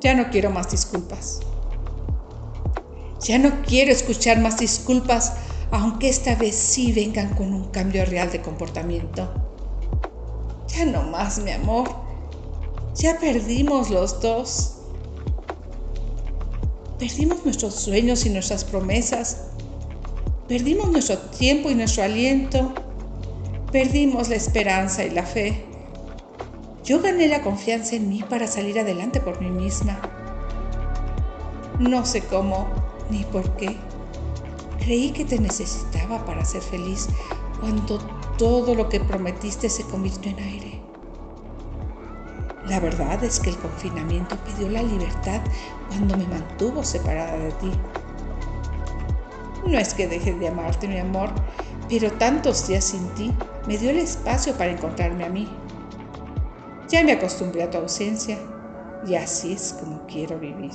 Ya no quiero más disculpas. Ya no quiero escuchar más disculpas, aunque esta vez sí vengan con un cambio real de comportamiento. Ya no más, mi amor. Ya perdimos los dos. Perdimos nuestros sueños y nuestras promesas. Perdimos nuestro tiempo y nuestro aliento. Perdimos la esperanza y la fe. Yo gané la confianza en mí para salir adelante por mí misma. No sé cómo ni por qué. Creí que te necesitaba para ser feliz cuando todo lo que prometiste se convirtió en aire. La verdad es que el confinamiento pidió la libertad cuando me mantuvo separada de ti. No es que deje de amarte, mi amor, pero tantos días sin ti me dio el espacio para encontrarme a mí. Ya me acostumbré a tu ausencia y así es como quiero vivir.